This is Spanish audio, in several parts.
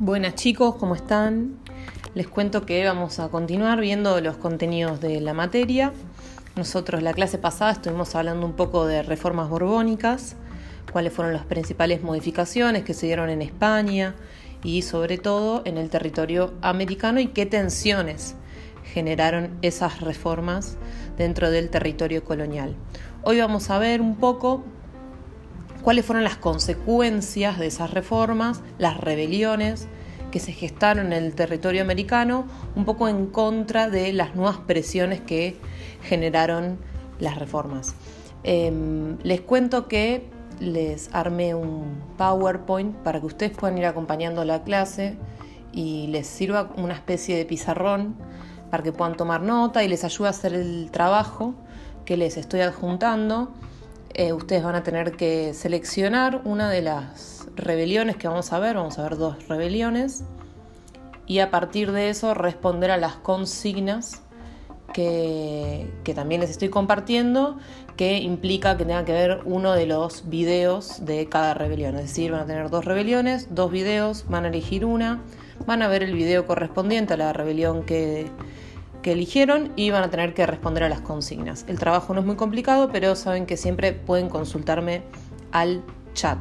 Buenas chicos, ¿cómo están? Les cuento que vamos a continuar viendo los contenidos de la materia. Nosotros la clase pasada estuvimos hablando un poco de reformas borbónicas, cuáles fueron las principales modificaciones que se dieron en España y sobre todo en el territorio americano y qué tensiones generaron esas reformas dentro del territorio colonial. Hoy vamos a ver un poco cuáles fueron las consecuencias de esas reformas, las rebeliones que se gestaron en el territorio americano, un poco en contra de las nuevas presiones que generaron las reformas. Em, les cuento que les armé un PowerPoint para que ustedes puedan ir acompañando la clase y les sirva una especie de pizarrón para que puedan tomar nota y les ayude a hacer el trabajo que les estoy adjuntando. Eh, ustedes van a tener que seleccionar una de las rebeliones que vamos a ver, vamos a ver dos rebeliones, y a partir de eso responder a las consignas que, que, también les estoy compartiendo, que implica que tenga que ver uno de los videos de cada rebelión. Es decir, van a tener dos rebeliones, dos videos, van a elegir una, van a ver el video correspondiente a la rebelión que, que eligieron y van a tener que responder a las consignas. El trabajo no es muy complicado, pero saben que siempre pueden consultarme al chat.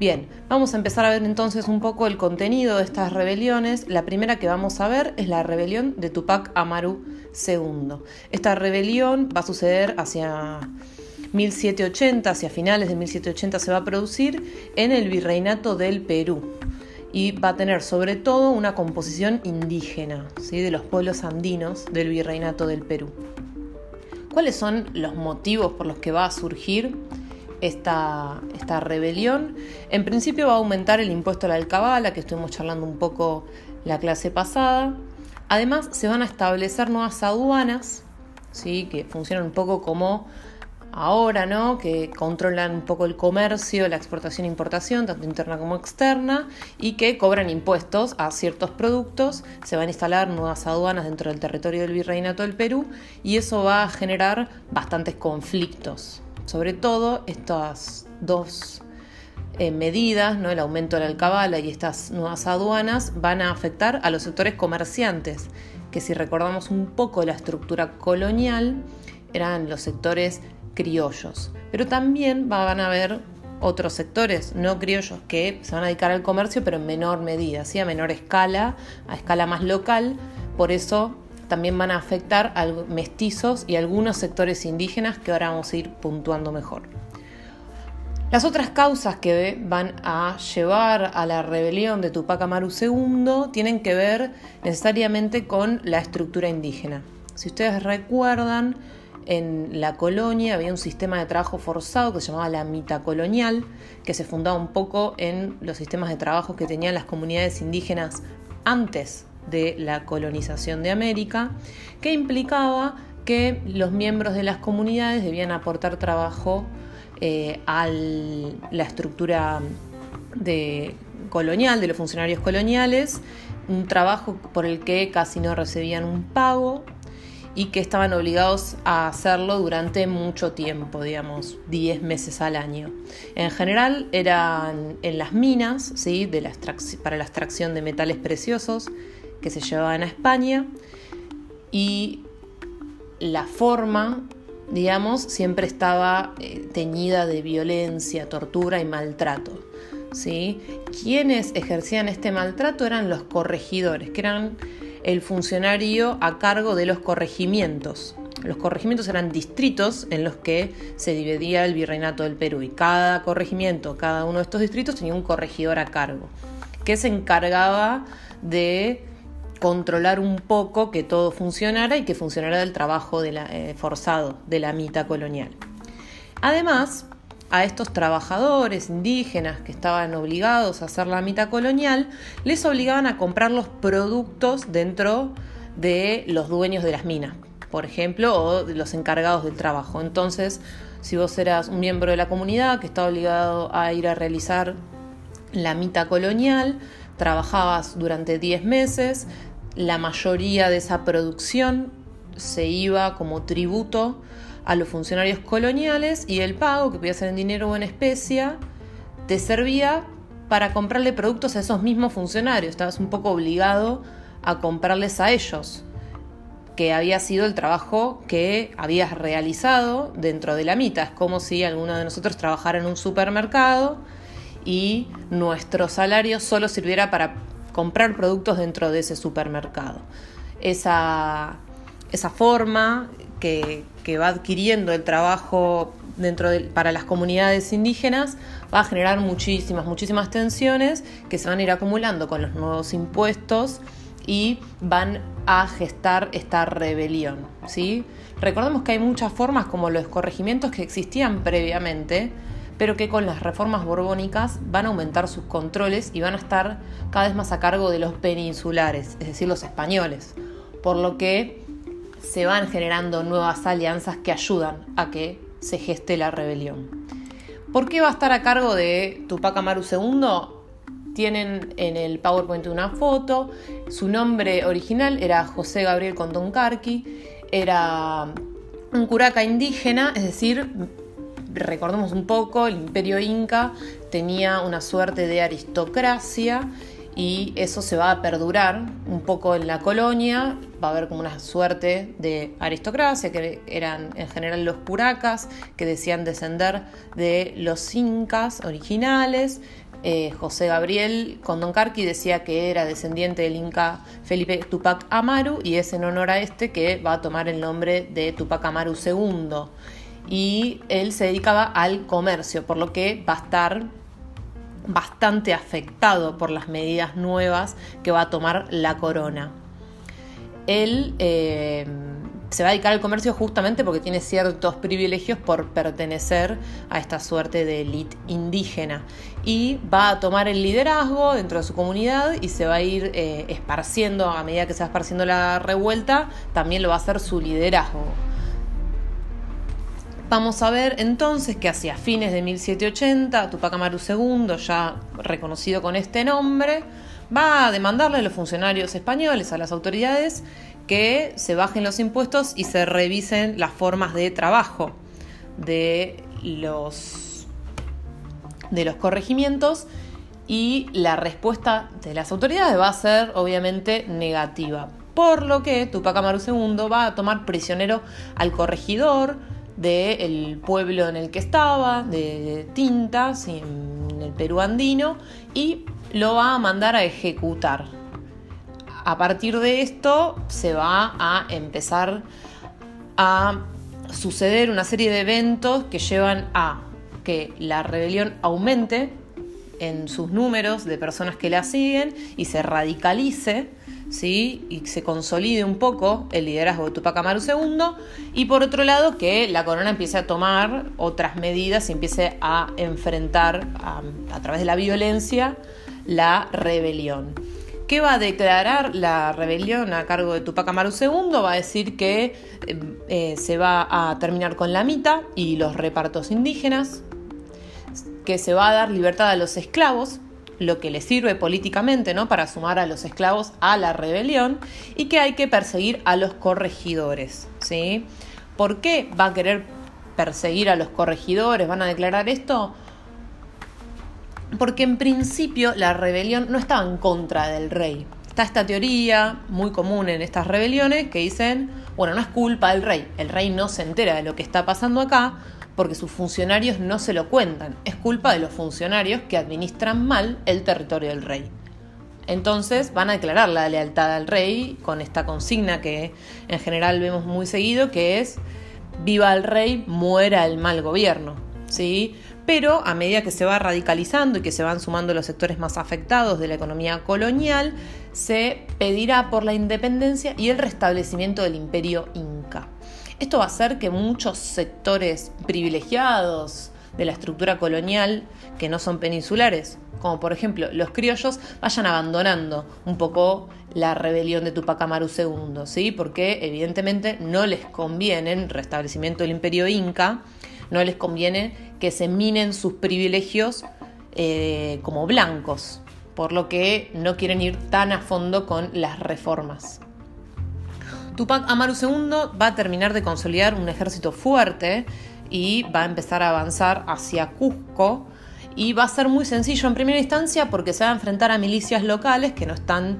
Bien, vamos a empezar a ver entonces un poco el contenido de estas rebeliones. La primera que vamos a ver es la rebelión de Tupac Amaru II. Esta rebelión va a suceder hacia 1780, hacia finales de 1780 se va a producir en el virreinato del Perú y va a tener sobre todo una composición indígena ¿sí? de los pueblos andinos del virreinato del Perú. ¿Cuáles son los motivos por los que va a surgir esta, esta rebelión? En principio va a aumentar el impuesto a la alcabala, que estuvimos charlando un poco la clase pasada. Además, se van a establecer nuevas aduanas, ¿sí? que funcionan un poco como ahora, ¿no? Que controlan un poco el comercio, la exportación e importación, tanto interna como externa, y que cobran impuestos a ciertos productos. Se van a instalar nuevas aduanas dentro del territorio del Virreinato del Perú y eso va a generar bastantes conflictos. Sobre todo estas dos eh, medidas, ¿no? el aumento de la alcabala y estas nuevas aduanas, van a afectar a los sectores comerciantes, que si recordamos un poco la estructura colonial, eran los sectores criollos. Pero también van a haber otros sectores no criollos que se van a dedicar al comercio, pero en menor medida, ¿sí? a menor escala, a escala más local. Por eso también van a afectar a mestizos y algunos sectores indígenas que ahora vamos a ir puntuando mejor. Las otras causas que van a llevar a la rebelión de Tupac Amaru II tienen que ver necesariamente con la estructura indígena. Si ustedes recuerdan, en la colonia había un sistema de trabajo forzado que se llamaba la mitad colonial, que se fundaba un poco en los sistemas de trabajo que tenían las comunidades indígenas antes de la colonización de América, que implicaba que los miembros de las comunidades debían aportar trabajo eh, a la estructura colonial, de los funcionarios coloniales, un trabajo por el que casi no recibían un pago y que estaban obligados a hacerlo durante mucho tiempo, digamos, 10 meses al año. En general eran en las minas, ¿sí? para la extracción de metales preciosos que se llevaban a España y la forma, digamos, siempre estaba eh, teñida de violencia, tortura y maltrato. ¿sí? Quienes ejercían este maltrato eran los corregidores, que eran el funcionario a cargo de los corregimientos. Los corregimientos eran distritos en los que se dividía el virreinato del Perú y cada corregimiento, cada uno de estos distritos tenía un corregidor a cargo, que se encargaba de controlar un poco que todo funcionara y que funcionara el trabajo eh, forzado de la mitad colonial. Además, a estos trabajadores indígenas que estaban obligados a hacer la mitad colonial, les obligaban a comprar los productos dentro de los dueños de las minas, por ejemplo, o de los encargados del trabajo. Entonces, si vos eras un miembro de la comunidad que estaba obligado a ir a realizar la mitad colonial, trabajabas durante 10 meses, la mayoría de esa producción se iba como tributo a los funcionarios coloniales y el pago, que podía ser en dinero o en especia, te servía para comprarle productos a esos mismos funcionarios. Estabas un poco obligado a comprarles a ellos, que había sido el trabajo que habías realizado dentro de la mitad. Es como si alguno de nosotros trabajara en un supermercado y nuestro salario solo sirviera para comprar productos dentro de ese supermercado. Esa, esa forma que, va adquiriendo el trabajo dentro de, para las comunidades indígenas va a generar muchísimas, muchísimas tensiones que se van a ir acumulando con los nuevos impuestos y van a gestar esta rebelión. ¿sí? Recordemos que hay muchas formas como los corregimientos que existían previamente, pero que con las reformas borbónicas van a aumentar sus controles y van a estar cada vez más a cargo de los peninsulares, es decir, los españoles, por lo que se van generando nuevas alianzas que ayudan a que se geste la rebelión. ¿Por qué va a estar a cargo de Tupac Amaru II? Tienen en el PowerPoint una foto. Su nombre original era José Gabriel Condoncarqui. Era un curaca indígena, es decir, recordemos un poco, el imperio inca tenía una suerte de aristocracia y eso se va a perdurar un poco en la colonia, va a haber como una suerte de aristocracia, que eran en general los curacas, que decían descender de los incas originales. Eh, José Gabriel Condoncarqui decía que era descendiente del inca Felipe Tupac Amaru y es en honor a este que va a tomar el nombre de Tupac Amaru II. Y él se dedicaba al comercio, por lo que va a estar bastante afectado por las medidas nuevas que va a tomar la corona. Él eh, se va a dedicar al comercio justamente porque tiene ciertos privilegios por pertenecer a esta suerte de élite indígena y va a tomar el liderazgo dentro de su comunidad y se va a ir eh, esparciendo a medida que se va esparciendo la revuelta, también lo va a hacer su liderazgo. Vamos a ver entonces que hacia fines de 1780 Tupac Amaru II, ya reconocido con este nombre, va a demandarle a los funcionarios españoles, a las autoridades, que se bajen los impuestos y se revisen las formas de trabajo de los, de los corregimientos y la respuesta de las autoridades va a ser obviamente negativa. Por lo que Tupac Amaru II va a tomar prisionero al corregidor, del pueblo en el que estaba, de Tintas, en el Perú andino, y lo va a mandar a ejecutar. A partir de esto se va a empezar a suceder una serie de eventos que llevan a que la rebelión aumente en sus números de personas que la siguen y se radicalice ¿sí? y se consolide un poco el liderazgo de Tupac Amaru II, y por otro lado que la corona empiece a tomar otras medidas y empiece a enfrentar a, través de la violencia la rebelión. ¿Qué va a declarar la rebelión a cargo de Tupac Amaru II? Va a decir que eh, eh, se va a terminar con la mitad y los repartos indígenas, que se va a dar libertad a los esclavos, lo que le sirve políticamente ¿no? para sumar a los esclavos a la rebelión y que hay que perseguir a los corregidores. ¿sí? ¿Por qué va a querer perseguir a los corregidores? ¿Van a declarar esto? Porque en principio la rebelión no estaba en contra del rey. Está esta teoría muy común en estas rebeliones que dicen, bueno, no es culpa del rey, el rey no se entera de lo que está pasando acá, porque sus funcionarios no se lo cuentan. Es culpa de los funcionarios que administran mal el territorio del rey. Entonces van a declarar la lealtad al rey con esta consigna que en general vemos muy seguido, que es viva el rey, muera el mal gobierno. ¿sí? Pero a medida que se va radicalizando y que se van sumando los sectores más afectados de la economía colonial, se pedirá por la independencia y el restablecimiento del imperio inca. Esto va a hacer que muchos sectores privilegiados de la estructura colonial, que no son peninsulares, como por ejemplo los criollos, vayan abandonando un poco la rebelión de Tupac Amaru II, ¿sí? porque evidentemente no les conviene el restablecimiento del imperio inca, no les conviene que se minen sus privilegios eh, como blancos, por lo que no quieren ir tan a fondo con las reformas. Tupac Amaru II va a terminar de consolidar un ejército fuerte y va a empezar a avanzar hacia Cusco y va a ser muy sencillo en primera instancia porque se va a enfrentar a milicias locales que no están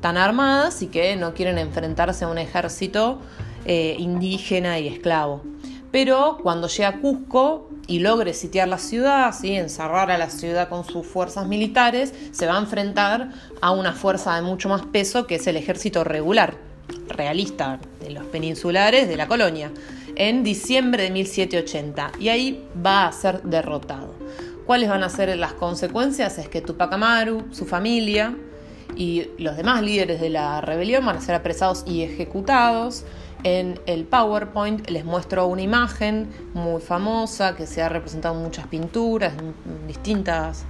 tan armadas y que no quieren enfrentarse a un ejército eh, indígena y esclavo. Pero cuando llega a Cusco y logre sitiar la ciudad, ¿sí? encerrar a la ciudad con sus fuerzas militares, se va a enfrentar a una fuerza de mucho más peso que es el ejército regular, realista, de los peninsulares de la colonia, en diciembre de 1780. Y ahí va a ser derrotado. ¿Cuáles van a ser las consecuencias? Es que Tupac Amaru, su familia y los demás líderes de la rebelión van a ser apresados y ejecutados. En el PowerPoint les muestro una imagen muy famosa que se ha representado en muchas pinturas, en distintas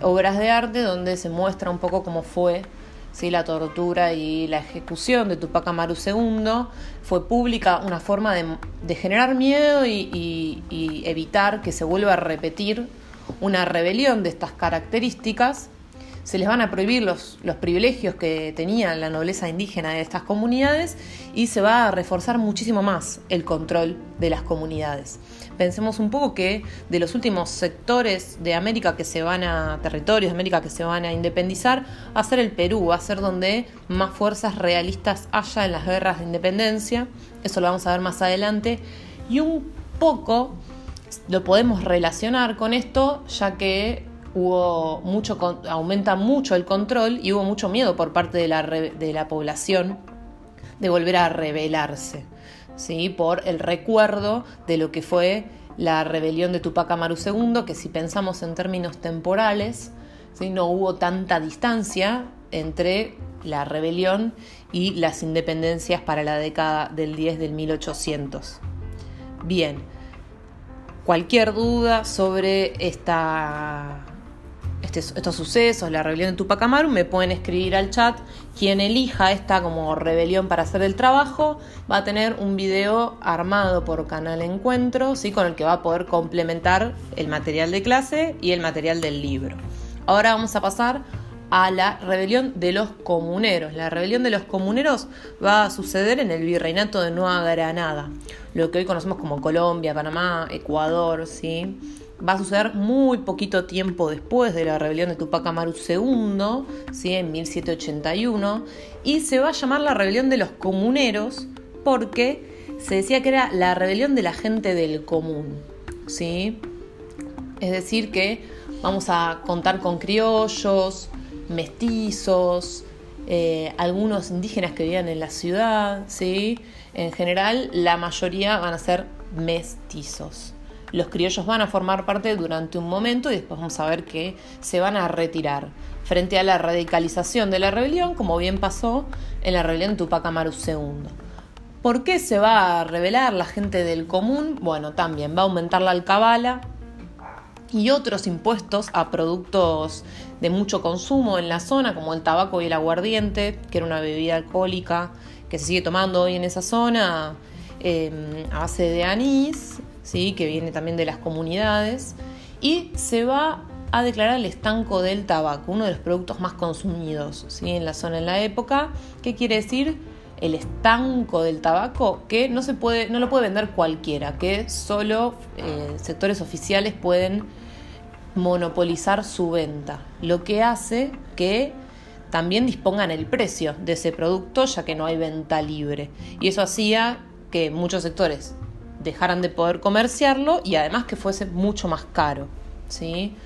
obras de arte, donde se muestra un poco cómo fue ¿sí? la tortura y la ejecución de Tupac Amaru II. Fue pública una forma de, generar miedo y, y evitar que se vuelva a repetir una rebelión de estas características se les van a prohibir los, los privilegios que tenía la nobleza indígena de estas comunidades y se va a reforzar muchísimo más el control de las comunidades. Pensemos un poco que de los últimos sectores de América que se van a, territorios de América que se van a independizar, va a ser el Perú, va a ser donde más fuerzas realistas haya en las guerras de independencia, eso lo vamos a ver más adelante, y un poco lo podemos relacionar con esto, ya que hubo mucho, aumenta mucho el control y hubo mucho miedo por parte de la, de la población de volver a rebelarse, ¿sí? por el recuerdo de lo que fue la rebelión de Tupac Amaru II, que si pensamos en términos temporales, ¿sí? no hubo tanta distancia entre la rebelión y las independencias para la década del 10 del 1800. Bien, cualquier duda sobre esta este, estos sucesos, la rebelión de Tupac Amaru, me pueden escribir al chat. Quien elija esta como rebelión para hacer el trabajo va a tener un video armado por Canal Encuentro, ¿sí? con el que va a poder complementar el material de clase y el material del libro. Ahora vamos a pasar a la rebelión de los comuneros. La rebelión de los comuneros va a suceder en el virreinato de Nueva Granada, lo que hoy conocemos como Colombia, Panamá, Ecuador, ¿sí? Va a suceder muy poquito tiempo después de la rebelión de Tupac Amaru II, ¿sí? en 1781, y se va a llamar la rebelión de los comuneros porque se decía que era la rebelión de la gente del común. ¿sí? Es decir, que vamos a contar con criollos, mestizos, eh, algunos indígenas que vivían en la ciudad, ¿sí? En general, la mayoría van a ser mestizos. Los criollos van a formar parte durante un momento y después vamos a ver que se van a retirar. Frente a la radicalización de la rebelión, como bien pasó en la rebelión Tupac Amaru II. ¿Por qué se va a rebelar la gente del común? Bueno, también va a aumentar la alcabala y otros impuestos a productos de mucho consumo en la zona, como el tabaco y el aguardiente, que era una bebida alcohólica que se sigue tomando hoy en esa zona eh, a base de anís ¿sí? que viene también de las comunidades, y se va a declarar el estanco del tabaco, uno de los productos más consumidos ¿sí? en la zona en la época. ¿Qué quiere decir? El estanco del tabaco que no se puede, no lo puede vender cualquiera, que solo eh, sectores oficiales pueden monopolizar su venta, lo que hace que también dispongan el precio de ese producto, ya que no hay venta libre. Y eso hacía que muchos sectores dejaran de poder comerciarlo y además que fuese mucho más caro. ¿sí?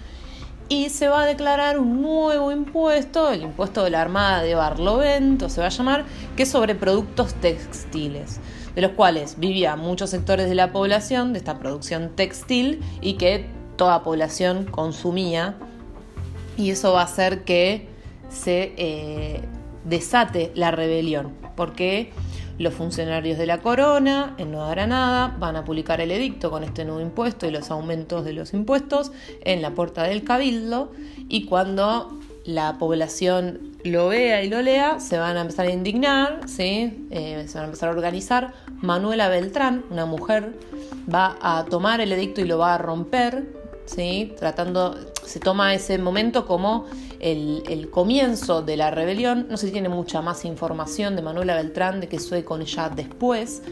Y se va a declarar un nuevo impuesto, el impuesto de la Armada de Barlovento se va a llamar, que es sobre productos textiles, de los cuales vivía muchos sectores de la población de esta producción textil y que toda población consumía. Y eso va a hacer que se eh, desate la rebelión, porque los funcionarios de la corona en Nueva Granada van a publicar el edicto con este nuevo impuesto y los aumentos de los impuestos en la puerta del cabildo y cuando la población lo vea y lo lea, se van a empezar a indignar, ¿sí? Eh, se van a empezar a organizar. Manuela Beltrán, una mujer, va a tomar el edicto y lo va a romper, ¿sí? tratando, se toma ese momento como el, comienzo de la rebelión. No se tiene mucha más información de Manuela Beltrán, de que sucede con ella después.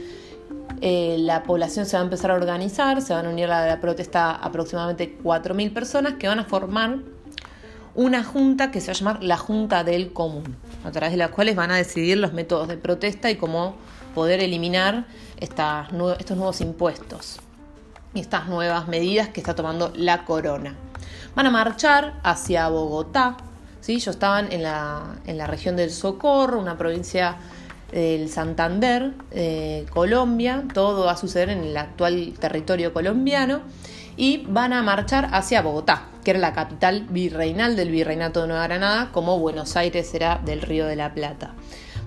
eh, la población se va a empezar a organizar, se van a unir a la protesta aproximadamente 4.000 personas que van a formar una junta que se va a llamar la Junta del Común, a través de las cuales van a decidir los métodos de protesta y cómo poder eliminar estos nuevos impuestos y estas nuevas medidas que está tomando la corona. Van a marchar hacia Bogotá, ¿sí? ellos estaban en la, en la región del Socorro, una provincia del Santander, eh, Colombia, todo va a suceder en el actual territorio colombiano y van a marchar hacia Bogotá, que era la capital virreinal del Virreinato de Nueva Granada, como Buenos Aires era del Río de la Plata.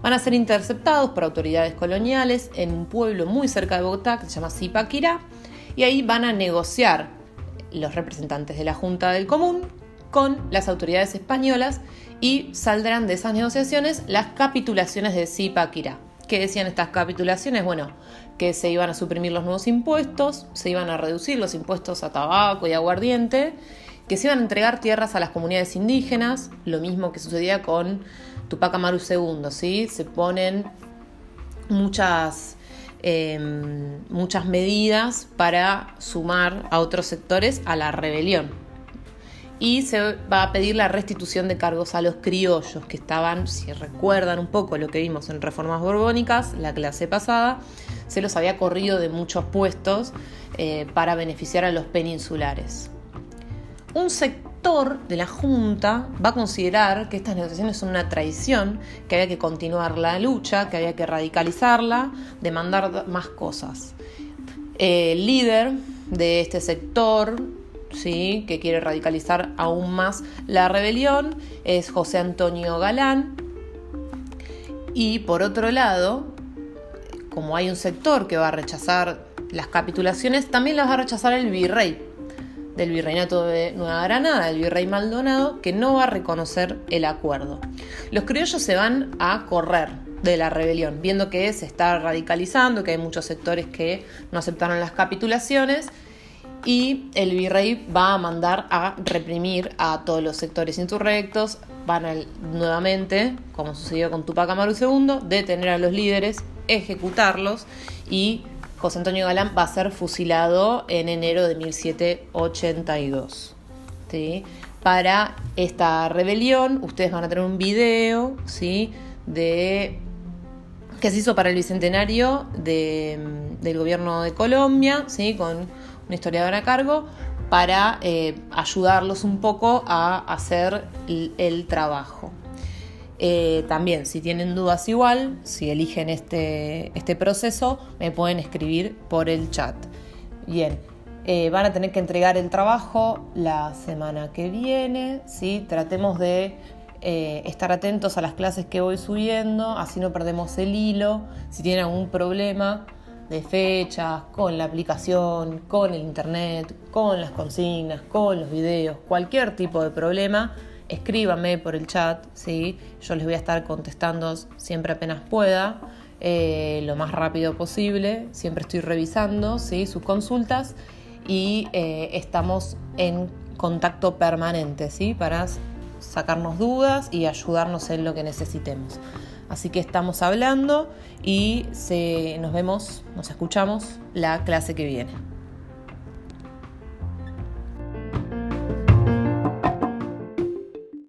Van a ser interceptados por autoridades coloniales en un pueblo muy cerca de Bogotá que se llama Zipaquirá y ahí van a negociar los representantes de la Junta del Común con las autoridades españolas y saldrán de esas negociaciones las capitulaciones de Zipaquirá. ¿Qué decían estas capitulaciones? Bueno, que se iban a suprimir los nuevos impuestos, se iban a reducir los impuestos a tabaco y aguardiente, que se iban a entregar tierras a las comunidades indígenas, lo mismo que sucedía con Tupac Amaru II, ¿sí? Se ponen muchas, em, muchas medidas para sumar a otros sectores a la rebelión y se va a pedir la restitución de cargos a los criollos que estaban, si recuerdan un poco lo que vimos en reformas borbónicas, la clase pasada, se los había corrido de muchos puestos eh, para beneficiar a los peninsulares. Un sector de la Junta va a considerar que estas negociaciones son una traición, que había que continuar la lucha, que había que radicalizarla, demandar más cosas. El líder de este sector ¿sí? que quiere radicalizar aún más la rebelión, es José Antonio Galán. Y por otro lado, como hay un sector que va a rechazar las capitulaciones, también las va a rechazar el virrey del virreinato de Nueva Granada, el virrey Maldonado, que no va a reconocer el acuerdo. Los criollos se van a correr de la rebelión, viendo que se está radicalizando, que hay muchos sectores que no aceptaron las capitulaciones y el virrey va a mandar a reprimir a todos los sectores insurrectos, van a nuevamente, como sucedió con Tupac Amaru II, detener a los líderes, ejecutarlos y José Antonio Galán va a ser fusilado en enero de 1782. Para esta rebelión ustedes van a tener un video ¿sí? de que se hizo para el bicentenario del gobierno de Colombia, ¿sí? con una historiadora a cargo, para eh, ayudarlos un poco a hacer el, trabajo. Eh, también, si tienen dudas igual, si eligen este, este, proceso, me pueden escribir por el chat. Bien, eh, van a tener que entregar el trabajo la semana que viene, ¿sí? Tratemos de estar atentos a las clases que voy subiendo, así no perdemos el hilo. Si tienen algún problema, de fechas, con la aplicación, con el internet, con las consignas, con los videos, cualquier tipo de problema, escríbanme por el chat, ¿sí? yo les voy a estar contestando siempre apenas pueda, eh, lo más rápido posible, siempre estoy revisando ¿sí? sus consultas y eh, estamos en contacto permanente ¿sí? para sacarnos dudas y ayudarnos en lo que necesitemos. Así que estamos hablando y nos vemos, nos escuchamos la clase que viene.